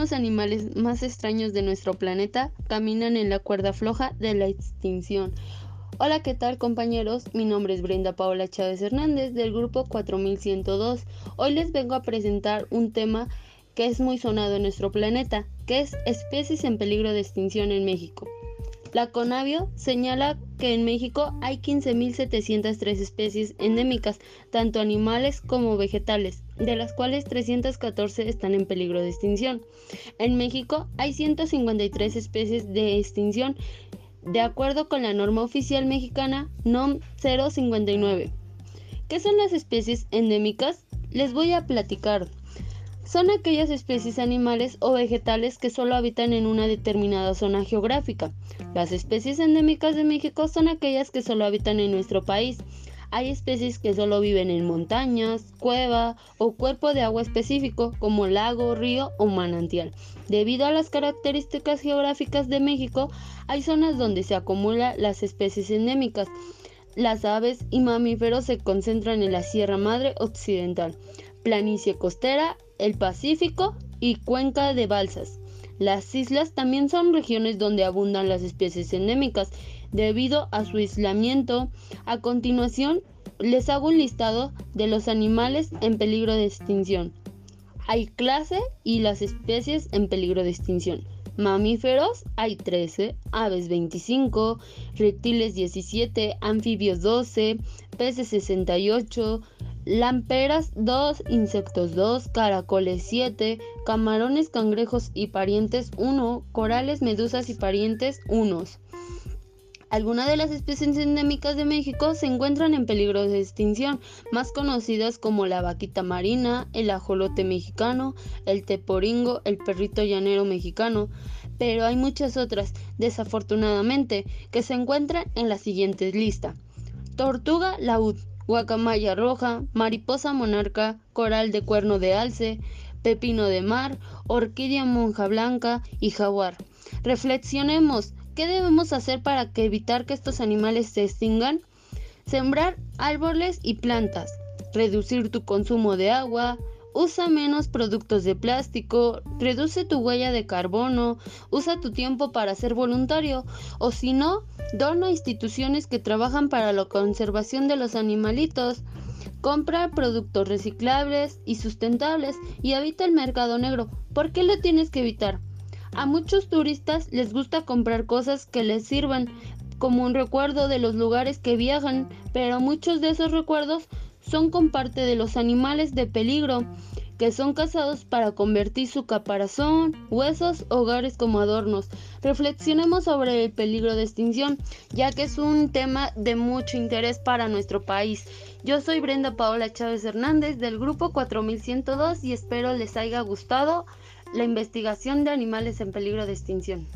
algunos animales más extraños de nuestro planeta caminan en la cuerda floja de la extinción. Hola, ¿qué tal compañeros? Mi nombre es Brenda Paola Chávez Hernández del grupo 4102. Hoy les vengo a presentar un tema que es muy sonado en nuestro planeta, que es especies en peligro de extinción en México. La Conavio señala que en México hay 15.703 especies endémicas, tanto animales como vegetales, de las cuales 314 están en peligro de extinción. En México hay 153 especies de extinción, de acuerdo con la norma oficial mexicana NOM 059. ¿Qué son las especies endémicas? Les voy a platicar son aquellas especies animales o vegetales que solo habitan en una determinada zona geográfica. Las especies endémicas de México son aquellas que solo habitan en nuestro país. Hay especies que solo viven en montañas, cueva o cuerpo de agua específico como lago, río o manantial. Debido a las características geográficas de México, hay zonas donde se acumulan las especies endémicas. Las aves y mamíferos se concentran en la Sierra Madre Occidental, planicie costera el Pacífico y Cuenca de Balsas. Las islas también son regiones donde abundan las especies endémicas debido a su aislamiento. A continuación, les hago un listado de los animales en peligro de extinción. Hay clase y las especies en peligro de extinción. Mamíferos hay 13, aves 25, reptiles 17, anfibios 12, peces 68, Lamperas 2, insectos 2, caracoles 7, camarones, cangrejos y parientes 1, corales, medusas y parientes 1. Algunas de las especies endémicas de México se encuentran en peligro de extinción, más conocidas como la vaquita marina, el ajolote mexicano, el teporingo, el perrito llanero mexicano, pero hay muchas otras, desafortunadamente, que se encuentran en la siguiente lista. Tortuga laúd, guacamaya roja, mariposa monarca, coral de cuerno de alce, pepino de mar, orquídea monja blanca y jaguar. Reflexionemos, ¿qué debemos hacer para evitar que estos animales se extingan? Sembrar árboles y plantas, reducir tu consumo de agua, Usa menos productos de plástico, reduce tu huella de carbono, usa tu tiempo para ser voluntario o si no, dona a instituciones que trabajan para la conservación de los animalitos. Compra productos reciclables y sustentables y evita el mercado negro. ¿Por qué lo tienes que evitar? A muchos turistas les gusta comprar cosas que les sirvan como un recuerdo de los lugares que viajan, pero muchos de esos recuerdos son con parte de los animales de peligro que son cazados para convertir su caparazón, huesos, hogares como adornos. Reflexionemos sobre el peligro de extinción, ya que es un tema de mucho interés para nuestro país. Yo soy Brenda Paola Chávez Hernández del grupo 4102 y espero les haya gustado la investigación de animales en peligro de extinción.